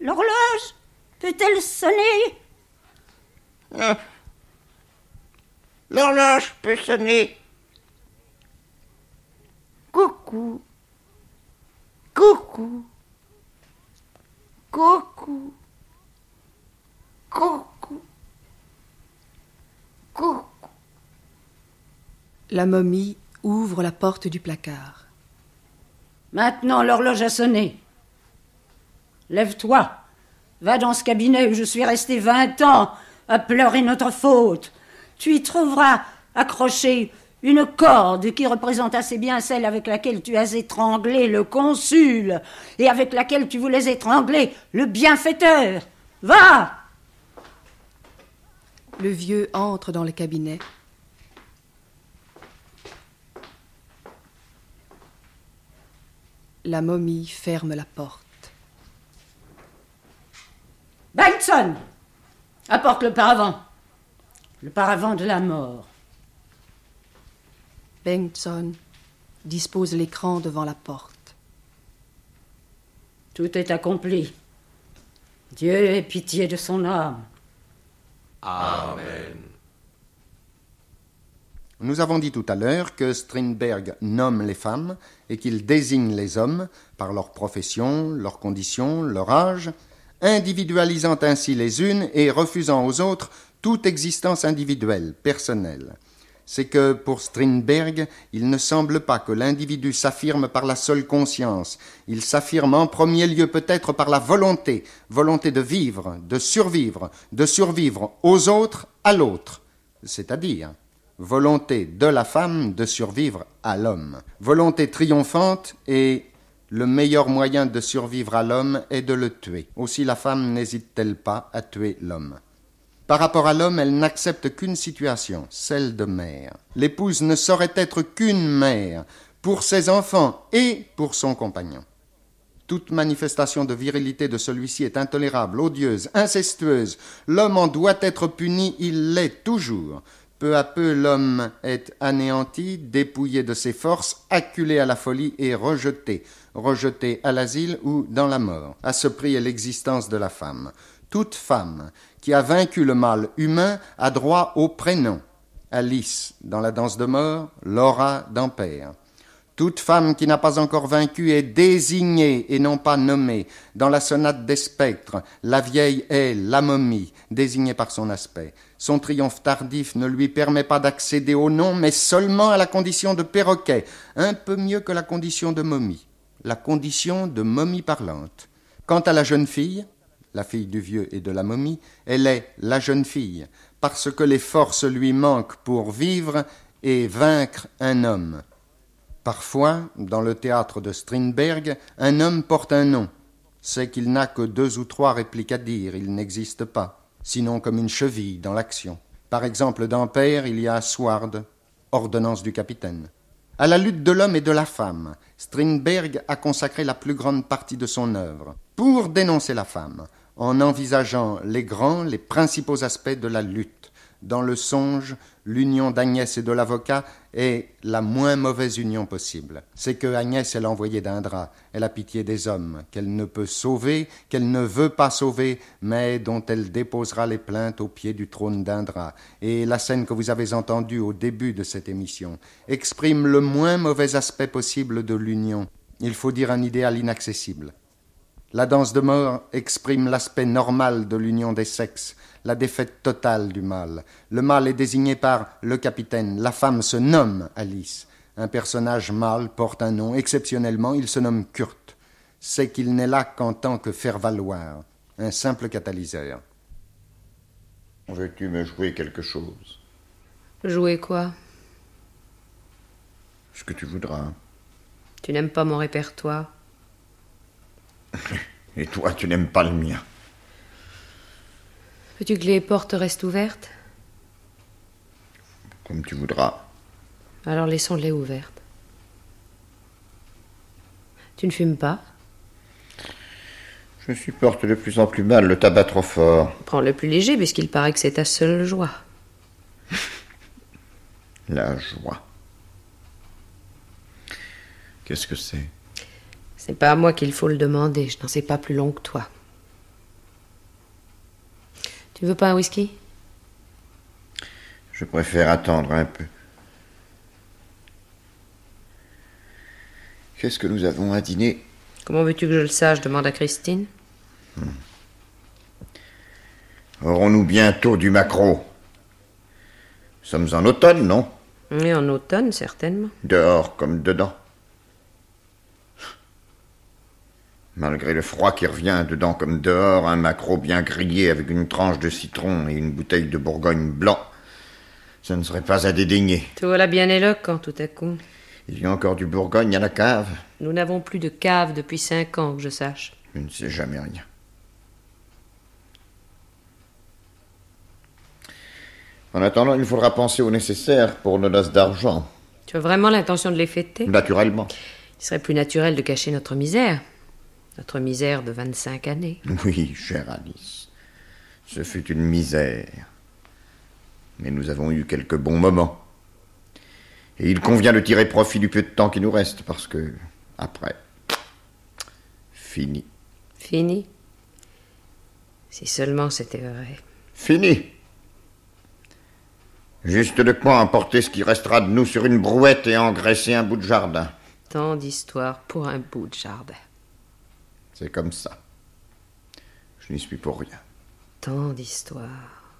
L'horloge peut-elle sonner? Euh, L'horloge peut sonner. Coucou. Coucou. Coucou. Coucou. Coucou. La momie ouvre la porte du placard. Maintenant, l'horloge a sonné. Lève-toi. Va dans ce cabinet où je suis resté vingt ans à pleurer notre faute. Tu y trouveras accrochée une corde qui représente assez bien celle avec laquelle tu as étranglé le consul et avec laquelle tu voulais étrangler le bienfaiteur. Va Le vieux entre dans le cabinet. La momie ferme la porte. Benson Apporte le paravent. Le paravent de la mort. Bengtson dispose l'écran devant la porte. Tout est accompli. Dieu ait pitié de son âme. Amen. Nous avons dit tout à l'heure que Strindberg nomme les femmes et qu'il désigne les hommes par leur profession, leurs conditions, leur âge, individualisant ainsi les unes et refusant aux autres toute existence individuelle, personnelle. C'est que pour Strindberg, il ne semble pas que l'individu s'affirme par la seule conscience. Il s'affirme en premier lieu peut-être par la volonté, volonté de vivre, de survivre, de survivre aux autres, à l'autre. C'est-à-dire volonté de la femme de survivre à l'homme. Volonté triomphante et le meilleur moyen de survivre à l'homme est de le tuer. Aussi la femme n'hésite-t-elle pas à tuer l'homme. Par rapport à l'homme, elle n'accepte qu'une situation, celle de mère. L'épouse ne saurait être qu'une mère pour ses enfants et pour son compagnon. Toute manifestation de virilité de celui-ci est intolérable, odieuse, incestueuse. L'homme en doit être puni, il l'est toujours. Peu à peu, l'homme est anéanti, dépouillé de ses forces, acculé à la folie et rejeté, rejeté à l'asile ou dans la mort. À ce prix est l'existence de la femme. Toute femme qui a vaincu le mal humain a droit au prénom. Alice dans la danse de mort, Laura d'Ampère. Toute femme qui n'a pas encore vaincu est désignée et non pas nommée. Dans la sonate des spectres, la vieille est la momie, désignée par son aspect. Son triomphe tardif ne lui permet pas d'accéder au nom, mais seulement à la condition de perroquet, un peu mieux que la condition de momie, la condition de momie parlante. Quant à la jeune fille, la fille du vieux et de la momie, elle est la jeune fille, parce que les forces lui manquent pour vivre et vaincre un homme. Parfois, dans le théâtre de Strindberg, un homme porte un nom. C'est qu'il n'a que deux ou trois répliques à dire, il n'existe pas, sinon comme une cheville dans l'action. Par exemple, dans Père, il y a Sward, ordonnance du capitaine. À la lutte de l'homme et de la femme, Strindberg a consacré la plus grande partie de son œuvre pour dénoncer la femme, en envisageant les grands, les principaux aspects de la lutte. Dans le songe, l'union d'Agnès et de l'avocat est la moins mauvaise union possible. C'est que Agnès est l'envoyée d'Indra, elle a pitié des hommes, qu'elle ne peut sauver, qu'elle ne veut pas sauver, mais dont elle déposera les plaintes au pied du trône d'Indra. Et la scène que vous avez entendue au début de cette émission exprime le moins mauvais aspect possible de l'union. Il faut dire un idéal inaccessible. La danse de mort exprime l'aspect normal de l'union des sexes, la défaite totale du mal. Le mal est désigné par le capitaine, la femme se nomme Alice. Un personnage mâle porte un nom, exceptionnellement il se nomme Kurt. C'est qu'il n'est là qu'en tant que faire-valoir, un simple catalyseur. Veux-tu me jouer quelque chose? Jouer quoi? Ce que tu voudras. Tu n'aimes pas mon répertoire? Et toi, tu n'aimes pas le mien. Veux-tu que les portes restent ouvertes? Comme tu voudras. Alors laissons-les ouvertes. Tu ne fumes pas? Je supporte de plus en plus mal le tabac trop fort. Prends le plus léger, puisqu'il paraît que c'est ta seule joie. La joie. Qu'est-ce que c'est? C'est pas à moi qu'il faut le demander, je n'en sais pas plus long que toi. Tu veux pas un whisky? Je préfère attendre un peu. Qu'est-ce que nous avons à dîner? Comment veux-tu que je le sache? demande à Christine. Hmm. Aurons-nous bientôt du maquereau Nous sommes en automne, non? Oui, en automne, certainement. Dehors comme dedans. Malgré le froid qui revient dedans comme dehors, un maquereau bien grillé avec une tranche de citron et une bouteille de Bourgogne blanc, ça ne serait pas à dédaigner. Te voilà bien éloquent tout à coup. Il y a encore du Bourgogne à la cave Nous n'avons plus de cave depuis cinq ans, que je sache. Je ne sais jamais rien. En attendant, il faudra penser au nécessaire pour nos noces d'argent. Tu as vraiment l'intention de les fêter? Naturellement. Il serait plus naturel de cacher notre misère. Notre misère de 25 années. Oui, chère Alice. Ce fut une misère. Mais nous avons eu quelques bons moments. Et il convient de tirer profit du peu de temps qui nous reste, parce que, après, fini. Fini Si seulement c'était vrai. Fini Juste de quoi emporter ce qui restera de nous sur une brouette et engraisser un bout de jardin. Tant d'histoires pour un bout de jardin. C'est comme ça. Je n'y suis pour rien. Tant d'histoires.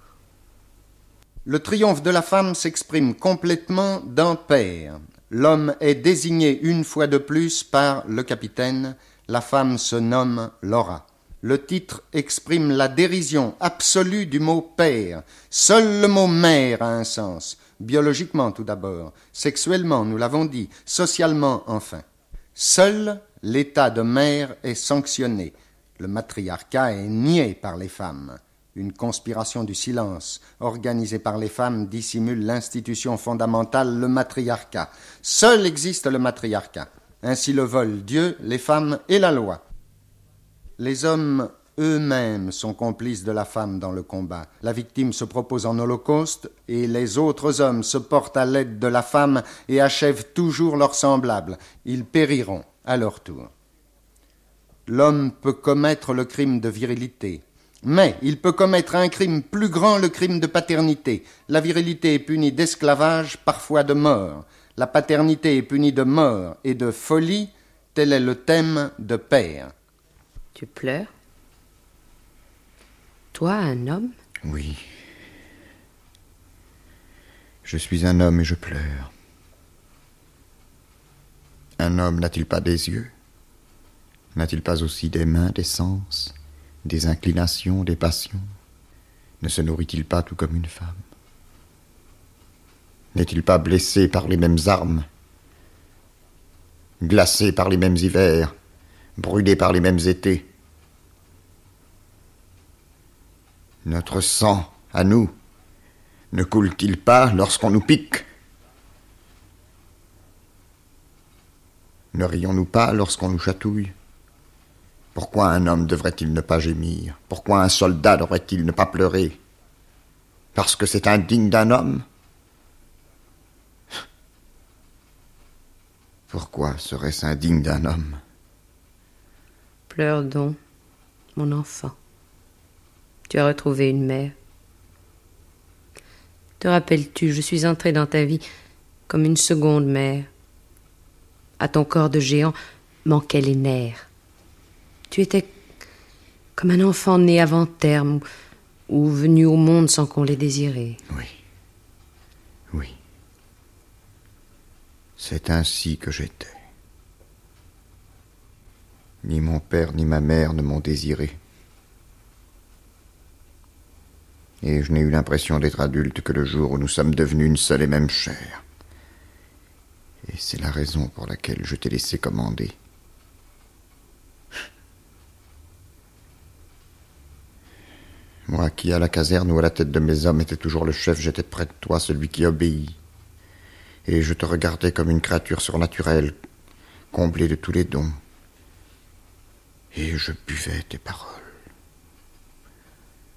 Le triomphe de la femme s'exprime complètement dans Père. L'homme est désigné une fois de plus par le capitaine, la femme se nomme Laura. Le titre exprime la dérision absolue du mot père. Seul le mot mère a un sens, biologiquement tout d'abord, sexuellement, nous l'avons dit, socialement enfin. Seul l'état de mère est sanctionné. Le matriarcat est nié par les femmes. Une conspiration du silence, organisée par les femmes, dissimule l'institution fondamentale, le matriarcat. Seul existe le matriarcat. Ainsi le vol Dieu, les femmes et la loi. Les hommes eux-mêmes sont complices de la femme dans le combat. La victime se propose en holocauste et les autres hommes se portent à l'aide de la femme et achèvent toujours leurs semblables. Ils périront à leur tour. L'homme peut commettre le crime de virilité, mais il peut commettre un crime plus grand, le crime de paternité. La virilité est punie d'esclavage, parfois de mort. La paternité est punie de mort et de folie. Tel est le thème de Père. Tu pleures? Toi, un homme? Oui. Je suis un homme et je pleure. Un homme n'a-t-il pas des yeux? N'a-t-il pas aussi des mains, des sens, des inclinations, des passions? Ne se nourrit-il pas tout comme une femme? N'est-il pas blessé par les mêmes armes? Glacé par les mêmes hivers? Brûlé par les mêmes étés? Notre sang, à nous, ne coule-t-il pas lorsqu'on nous pique? Ne rions-nous pas lorsqu'on nous chatouille? Pourquoi un homme devrait-il ne pas gémir? Pourquoi un soldat devrait-il ne pas pleurer? Parce que c'est indigne d'un homme? Pourquoi serait-ce indigne d'un homme? Pleure donc, mon enfant. Tu as retrouvé une mère. Te rappelles-tu, je suis entrée dans ta vie comme une seconde mère. À ton corps de géant manquaient les nerfs. Tu étais comme un enfant né avant terme ou venu au monde sans qu'on l'ait désiré. Oui. Oui. C'est ainsi que j'étais. Ni mon père ni ma mère ne m'ont désiré. Et je n'ai eu l'impression d'être adulte que le jour où nous sommes devenus une seule et même chair. Et c'est la raison pour laquelle je t'ai laissé commander. Moi qui, à la caserne ou à la tête de mes hommes, étais toujours le chef, j'étais près de toi, celui qui obéit. Et je te regardais comme une créature surnaturelle, comblée de tous les dons. Et je buvais tes paroles,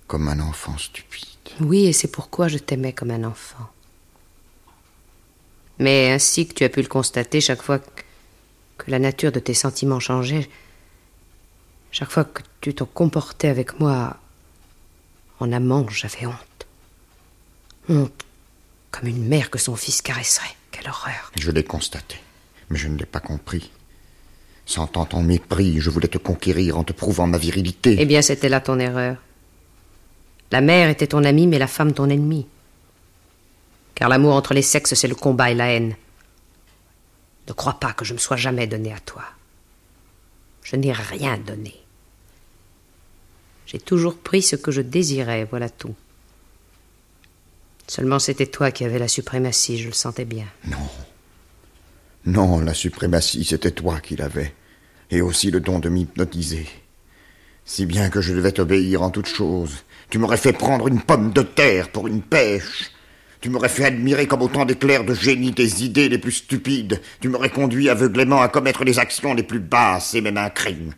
comme un enfant stupide. Oui, et c'est pourquoi je t'aimais comme un enfant. Mais ainsi que tu as pu le constater, chaque fois que la nature de tes sentiments changeait, chaque fois que tu te comportais avec moi en amant, j'avais honte. Honte, comme une mère que son fils caresserait. Quelle horreur. Je l'ai constaté, mais je ne l'ai pas compris. Sentant ton mépris, je voulais te conquérir en te prouvant ma virilité. Eh bien, c'était là ton erreur. La mère était ton amie, mais la femme ton ennemie. Car l'amour entre les sexes, c'est le combat et la haine. Ne crois pas que je me sois jamais donné à toi. Je n'ai rien donné. J'ai toujours pris ce que je désirais, voilà tout. Seulement c'était toi qui avais la suprématie, je le sentais bien. Non. Non, la suprématie, c'était toi qui l'avais. Et aussi le don de m'hypnotiser. Si bien que je devais t'obéir en toutes choses. Tu m'aurais fait prendre une pomme de terre pour une pêche. Tu m'aurais fait admirer comme autant d'éclairs de génie tes idées les plus stupides. Tu m'aurais conduit aveuglément à commettre les actions les plus basses et même un crime.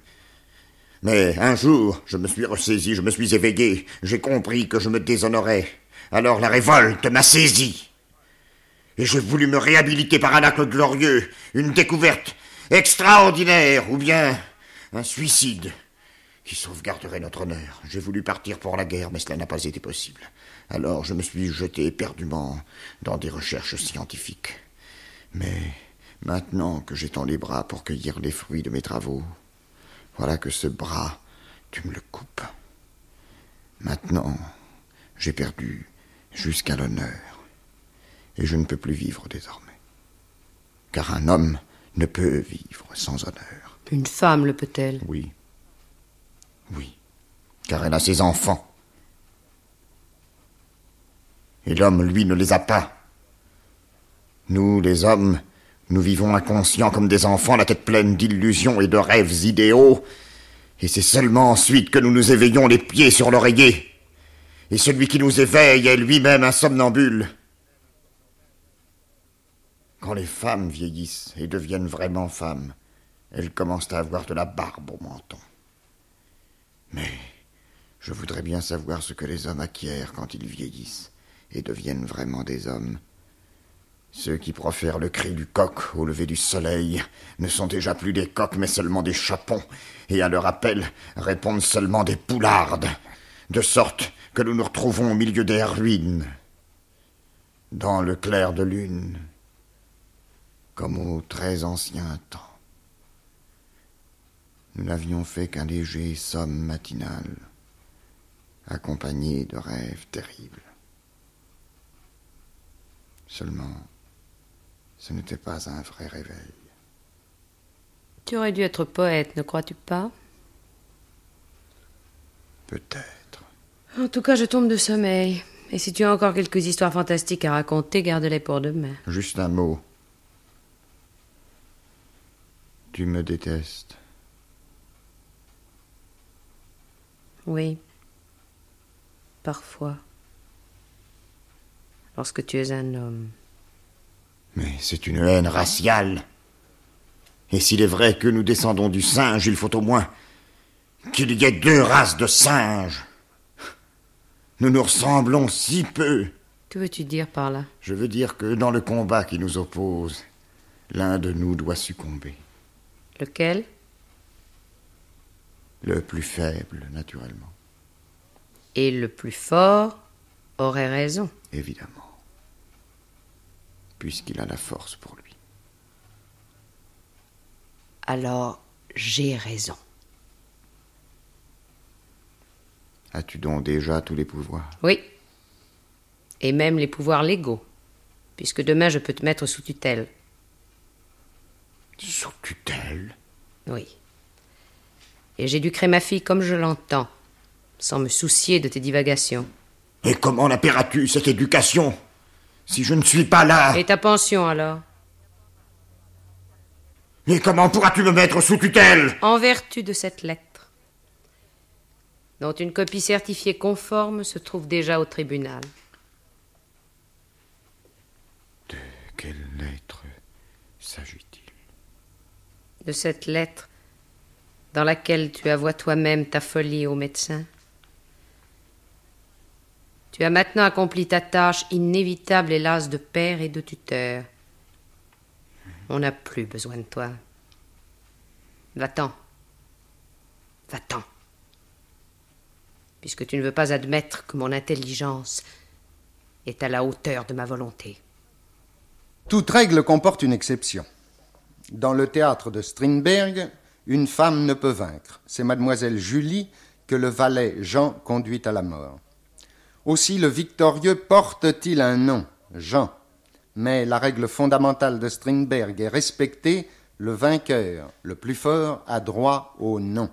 Mais un jour, je me suis ressaisi, je me suis éveillé, j'ai compris que je me déshonorais. Alors la révolte m'a saisi. Et j'ai voulu me réhabiliter par un acte glorieux, une découverte extraordinaire, ou bien un suicide qui sauvegarderait notre honneur. J'ai voulu partir pour la guerre, mais cela n'a pas été possible. Alors je me suis jeté éperdument dans des recherches scientifiques. Mais maintenant que j'étends les bras pour cueillir les fruits de mes travaux, voilà que ce bras, tu me le coupes. Maintenant, j'ai perdu jusqu'à l'honneur, et je ne peux plus vivre désormais. Car un homme ne peut vivre sans honneur. Une femme le peut-elle? Oui. Oui. Car elle a ses enfants. Et l'homme, lui, ne les a pas. Nous, les hommes, nous vivons inconscients comme des enfants, la tête pleine d'illusions et de rêves idéaux, et c'est seulement ensuite que nous nous éveillons les pieds sur l'oreiller. Et celui qui nous éveille est lui-même un somnambule. Quand les femmes vieillissent et deviennent vraiment femmes, elles commencent à avoir de la barbe au menton. Mais je voudrais bien savoir ce que les hommes acquièrent quand ils vieillissent et deviennent vraiment des hommes. Ceux qui profèrent le cri du coq au lever du soleil ne sont déjà plus des coqs mais seulement des chapons, et à leur appel répondent seulement des poulardes, de sorte que nous nous retrouvons au milieu des ruines, dans le clair de lune, comme au très ancien temps. Nous n'avions fait qu'un léger somme matinal, accompagné de rêves terribles. Seulement, ce n'était pas un vrai réveil. Tu aurais dû être poète, ne crois-tu pas? Peut-être. En tout cas, je tombe de sommeil. Et si tu as encore quelques histoires fantastiques à raconter, garde-les pour demain. Juste un mot. Tu me détestes. Oui. Parfois. Lorsque tu es un homme. Mais c'est une haine raciale. Et s'il est vrai que nous descendons du singe, il faut au moins qu'il y ait deux races de singes. Nous nous ressemblons si peu. Que veux-tu dire par là? Je veux dire que dans le combat qui nous oppose, l'un de nous doit succomber. Lequel? Le plus faible, naturellement. Et le plus fort aurait raison. Évidemment. Puisqu'il a la force pour lui. Alors, j'ai raison. As-tu donc déjà tous les pouvoirs? Oui. Et même les pouvoirs légaux. Puisque demain, je peux te mettre sous tutelle. Sous tutelle? Oui. Et j'éduquerai ma fille comme je l'entends, sans me soucier de tes divagations. Et comment la paieras-tu, cette éducation Si je ne suis pas là? Et ta pension alors? Et comment pourras-tu me mettre sous tutelle? En vertu de cette lettre, dont une copie certifiée conforme se trouve déjà au tribunal. De quelle lettre s'agit-il? De cette lettre dans laquelle tu avoues toi-même ta folie au médecin. Tu as maintenant accompli ta tâche inévitable, hélas, de père et de tuteur. On n'a plus besoin de toi. Va-t'en. Va-t'en. Puisque tu ne veux pas admettre que mon intelligence est à la hauteur de ma volonté. Toute règle comporte une exception. Dans le théâtre de Strindberg, une femme ne peut vaincre. C'est mademoiselle Julie que le valet Jean conduit à la mort. Aussi le victorieux porte-t-il un nom, Jean. Mais la règle fondamentale de Strindberg est respectée, le vainqueur, le plus fort, a droit au nom.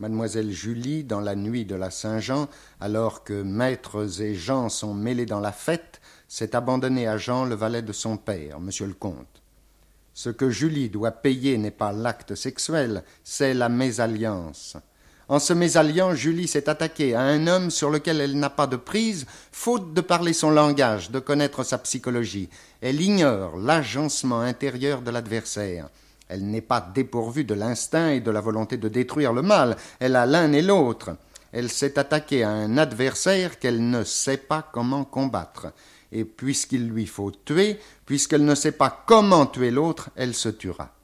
Mademoiselle Julie, dans la nuit de la Saint-Jean, alors que maîtres et gens sont mêlés dans la fête, s'est abandonnée à Jean, le valet de son père, monsieur le comte. Ce que Julie doit payer n'est pas l'acte sexuel, c'est la mésalliance. En se mésalliant, Julie s'est attaquée à un homme sur lequel elle n'a pas de prise, faute de parler son langage, de connaître sa psychologie. Elle ignore l'agencement intérieur de l'adversaire. Elle n'est pas dépourvue de l'instinct et de la volonté de détruire le mal. Elle a l'un et l'autre. Elle s'est attaquée à un adversaire qu'elle ne sait pas comment combattre. Et puisqu'il lui faut tuer, puisqu'elle ne sait pas comment tuer l'autre, elle se tuera.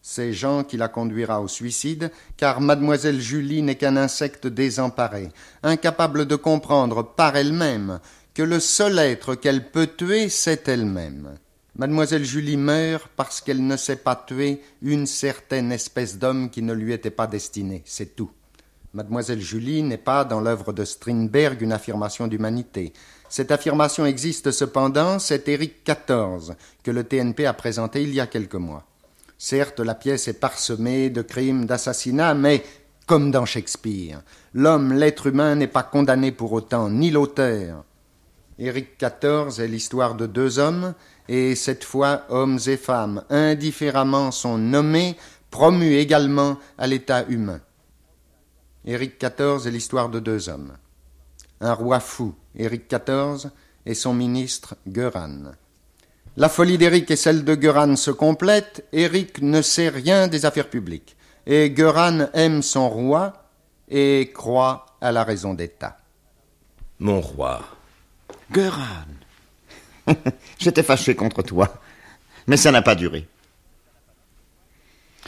C'est Jean qui la conduira au suicide, car mademoiselle Julie n'est qu'un insecte désemparé, incapable de comprendre par elle-même que le seul être qu'elle peut tuer, c'est elle-même. Mademoiselle Julie meurt parce qu'elle ne sait pas tuer une certaine espèce d'homme qui ne lui était pas destiné, c'est tout. Mademoiselle Julie n'est pas dans l'œuvre de Strindberg une affirmation d'humanité. Cette affirmation existe cependant, c'est Éric XIV que le TNP a présenté il y a quelques mois. Certes, la pièce est parsemée de crimes, d'assassinats, mais comme dans Shakespeare, l'homme, l'être humain n'est pas condamné pour autant, ni l'auteur. Éric XIV est l'histoire de deux hommes, et cette fois hommes et femmes indifféremment sont nommés, promus également à l'état humain. Éric XIV est l'histoire de deux hommes. Un roi fou, Éric XIV, et son ministre Göran. La folie d'Éric et celle de Göran se complètent. Éric ne sait rien des affaires publiques. Et Göran aime son roi et croit à la raison d'État. Mon roi. Göran. J'étais fâché contre toi, mais ça n'a pas duré.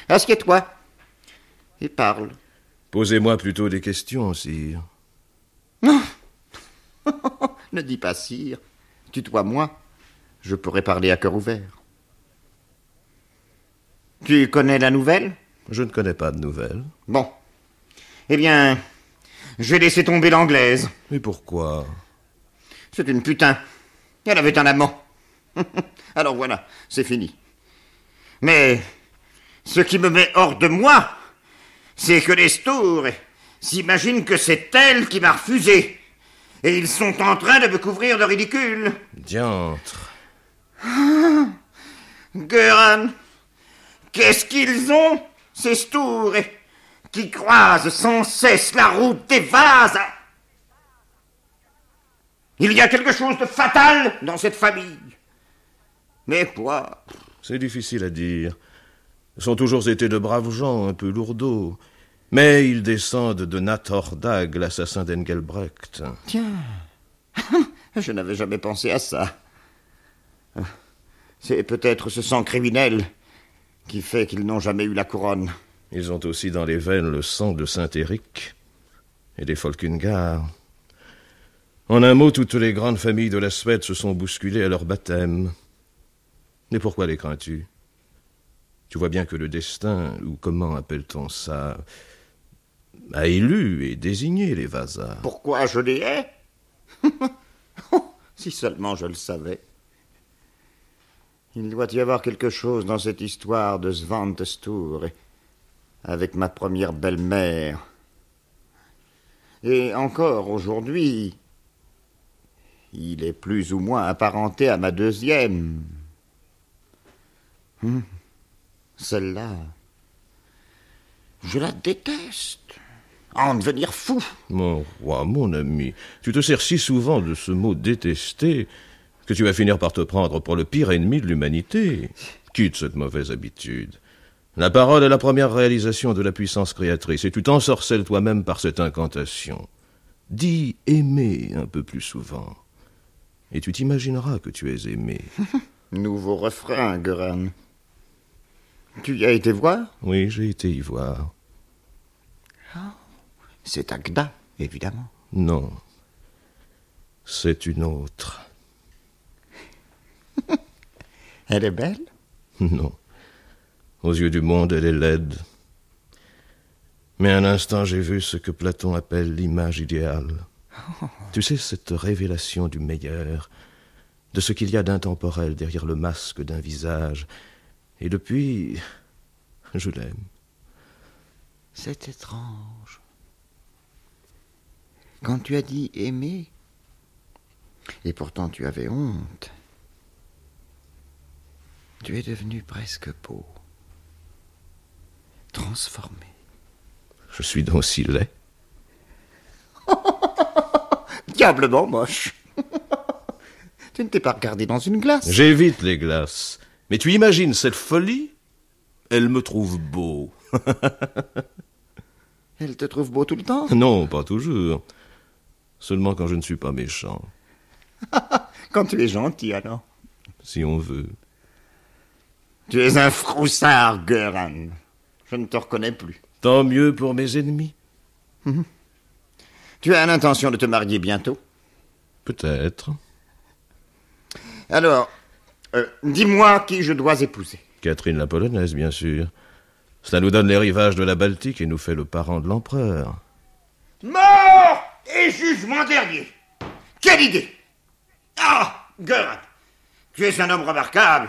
Assieds-toi et parle? Posez-moi plutôt des questions, sire. ne dis pas sire. Tutoie-moi. Je pourrais parler à cœur ouvert. Tu connais la nouvelle? Je ne connais pas de nouvelles. Bon. Eh bien, j'ai laissé tomber l'anglaise. Mais pourquoi? C'est une putain. Elle avait un amant. Alors voilà, c'est fini. Mais ce qui me met hors de moi, c'est que les Stours s'imaginent que c'est elle qui m'a refusé. Et ils sont en train de me couvrir de ridicule. Diantre. Göran, qu'est-ce qu'ils ont, ces Stours, qui croisent sans cesse la route des vases? Il y a quelque chose de fatal dans cette famille. Mais quoi? C'est difficile à dire. Ils ont toujours été de braves gens, un peu lourdeaux. Mais ils descendent de Nathordag, l'assassin d'Engelbrecht. Tiens, je n'avais jamais pensé à ça. C'est peut-être ce sang criminel qui fait qu'ils n'ont jamais eu la couronne. Ils ont aussi dans les veines le sang de Saint-Éric et des Folkungar. En un mot, toutes les grandes familles de la Suède se sont bousculées à leur baptême. Mais pourquoi les crains-tu? Tu vois bien que le destin, ou comment appelle-t-on ça, a élu et désigné les Vasas. Pourquoi je les hais? Si seulement je le savais. Il doit y avoir quelque chose dans cette histoire de Svantestour avec ma première belle-mère. Et encore aujourd'hui, il est plus ou moins apparenté à ma deuxième. Hum, Celle-là, je la déteste. En devenir fou. Mon roi, mon ami, tu te sers si souvent de ce mot détester que tu vas finir par te prendre pour le pire ennemi de l'humanité. Quitte cette mauvaise habitude. La parole est la première réalisation de la puissance créatrice, et tu t'ensorcelles toi-même par cette incantation. Dis aimer un peu plus souvent, et tu t'imagineras que tu es aimé. Nouveau refrain, Göran. Tu y as été voir? Oui, j'ai été y voir. C'est Agda, évidemment. Non. C'est une autre. Elle est belle Non. Aux yeux du monde, elle est laide. Mais un instant, j'ai vu ce que Platon appelle l'image idéale. Tu sais, cette révélation du meilleur, de ce qu'il y a d'intemporel derrière le masque d'un visage. Et depuis, je l'aime. C'est étrange. Quand tu as dit aimer, et pourtant tu avais honte, tu es devenu presque beau, transformé. Je suis donc si laid. Diablement moche. tu ne t'es pas regardé dans une glace. J'évite les glaces. Mais tu imagines cette folie? Elle me trouve beau. Elle te trouve beau tout le temps? Non, pas toujours. Seulement quand je ne suis pas méchant. Quand tu es gentil, alors. Si on veut. Tu es un froussard, Göran. Je ne te reconnais plus. Tant mieux pour mes ennemis. Mhm. Tu as l'intention de te marier bientôt? Peut-être. Alors, euh, dis-moi qui je dois épouser. Catherine la Polonaise, bien sûr. Cela nous donne les rivages de la Baltique et nous fait le parent de l'empereur. Mort et jugement dernier. Quelle idée. Ah, Göran, tu es un homme remarquable.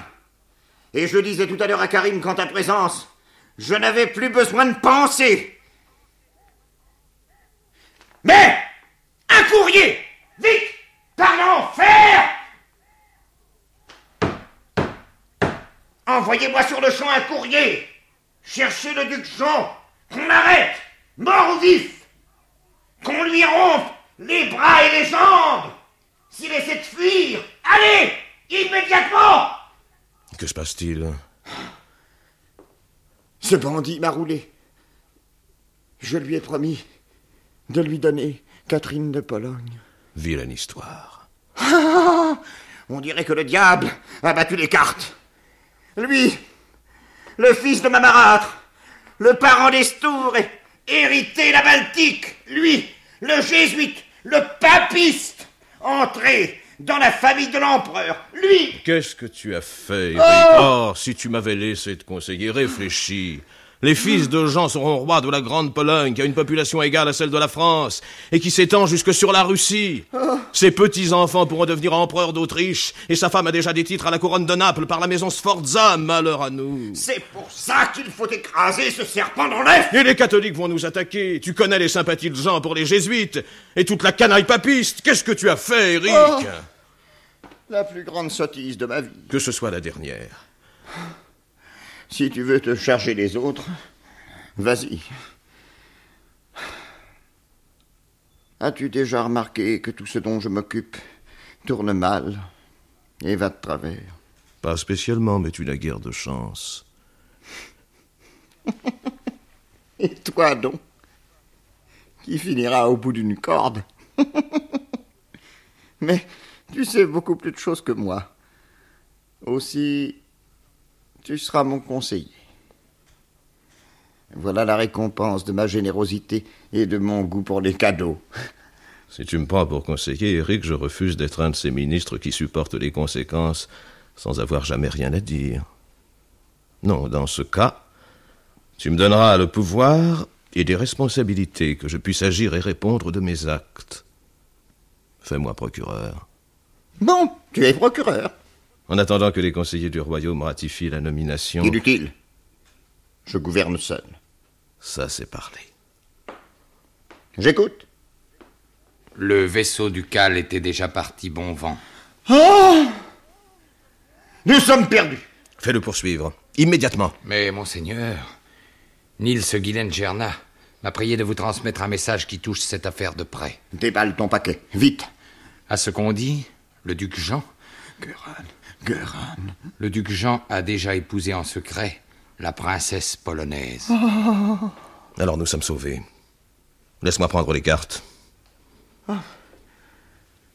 Et je disais tout à l'heure à Karim qu'en ta présence, je n'avais plus besoin de penser. Mais un courrier. Vite Par l'enfer. Envoyez-moi sur le champ un courrier. Cherchez le duc Jean. Qu'on arrête. Mort ou vif Qu'on lui rompe les bras et les jambes. S'il essaie de fuir, allez, immédiatement Que se passe-t-il? Ce bandit m'a roulé. Je lui ai promis de lui donner Catherine de Pologne. Vilaine histoire. Ah, on dirait que le diable a battu les cartes. Lui, le fils de ma marâtre, le parent d'Estour, hérité la Baltique, lui, le jésuite, le papiste, entré dans la famille de l'empereur, lui. Qu'est-ce que tu as fait, Eric Oh Oh, si tu m'avais laissé te conseiller, réfléchis. Les fils de Jean seront rois de la Grande Pologne, qui a une population égale à celle de la France, et qui s'étend jusque sur la Russie. Ses petits-enfants pourront devenir empereurs d'Autriche, et sa femme a déjà des titres à la couronne de Naples par la maison Sforza, malheur à nous. C'est pour ça qu'il faut écraser ce serpent dans l'œuf Et les catholiques vont nous attaquer. Tu connais les sympathies de Jean pour les jésuites, et toute la canaille papiste. Qu'est-ce que tu as fait, Eric? Oh. La plus grande sottise de ma vie. Que ce soit la dernière. Si tu veux te charger des autres, vas-y. As-tu déjà remarqué que tout ce dont je m'occupe tourne mal et va de travers? Pas spécialement, mais tu n'as guère de chance. Et toi donc Qui finira au bout d'une corde? Mais tu sais beaucoup plus de choses que moi. Aussi, tu seras mon conseiller. Voilà la récompense de ma générosité et de mon goût pour les cadeaux. Si tu me prends pour conseiller, Eric, je refuse d'être un de ces ministres qui supportent les conséquences sans avoir jamais rien à dire. Non, dans ce cas, tu me donneras le pouvoir et des responsabilités que je puisse agir et répondre de mes actes. Fais-moi procureur. Bon, tu es procureur. En attendant que les conseillers du royaume ratifient la nomination. Inutile. Je gouverne seul. Ça, c'est parlé. J'écoute. Le vaisseau ducal était déjà parti bon vent. Oh Nous sommes perdus. Fais-le poursuivre. Immédiatement. Mais, monseigneur, Nils Guylaine Gerna m'a prié de vous transmettre un message qui touche cette affaire de près. Déballe ton paquet, vite. À ce qu'on dit, le duc Jean. Le duc Jean a déjà épousé en secret la princesse polonaise. Oh. Alors nous sommes sauvés. Laisse-moi prendre les cartes.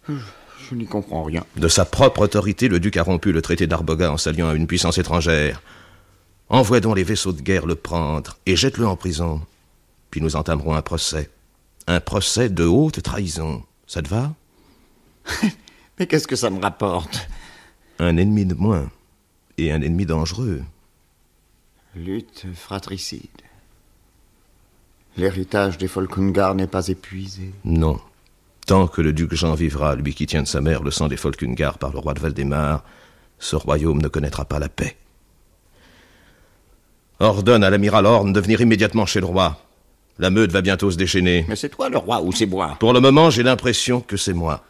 Je n'y comprends rien. De sa propre autorité, le duc a rompu le traité d'Arboga en s'alliant à une puissance étrangère. Envoie donc les vaisseaux de guerre le prendre et jette-le en prison. Puis nous entamerons un procès. Un procès de haute trahison. Ça te va? Mais qu'est-ce que ça me rapporte? Un ennemi de moins. Et un ennemi dangereux. Lutte fratricide. L'héritage des Folkungar n'est pas épuisé. Non. Tant que le duc Jean vivra, lui qui tient de sa mère le sang des Folkungar par le roi de Valdemar, ce royaume ne connaîtra pas la paix. Ordonne à l'amiral Horn de venir immédiatement chez le roi. La meute va bientôt se déchaîner. Mais c'est toi le roi ou c'est moi? Pour le moment, j'ai l'impression que c'est moi.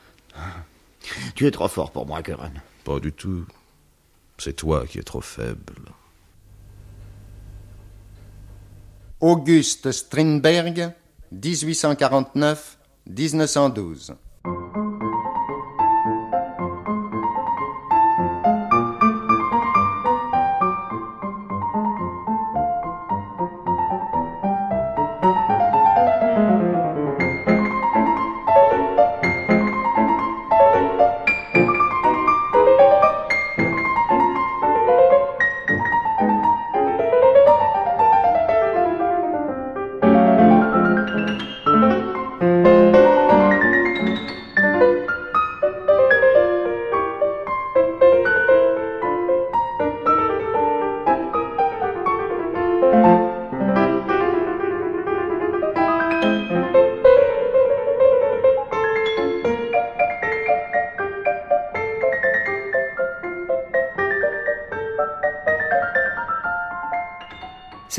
Tu es trop fort pour moi, Göran. Pas du tout. C'est toi qui es trop faible. Auguste Strindberg, 1849-1912.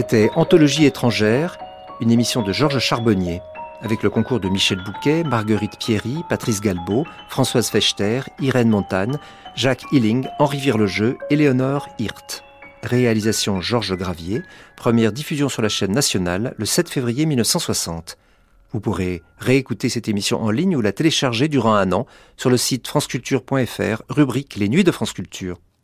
C'était Anthologie étrangère, une émission de Georges Charbonnier, avec le concours de Michel Bouquet, Marguerite Pierry, Patrice Galbeau, Françoise Fechter, Irène Montagne, Jacques Hilling, Henri Virlejeu, Éléonore Hirt. Réalisation Georges Gravier, première diffusion sur la chaîne nationale le 7 février 1960. Vous pourrez réécouter cette émission en ligne ou la télécharger durant un an sur le site franceculture.fr, rubrique Les Nuits de France Culture.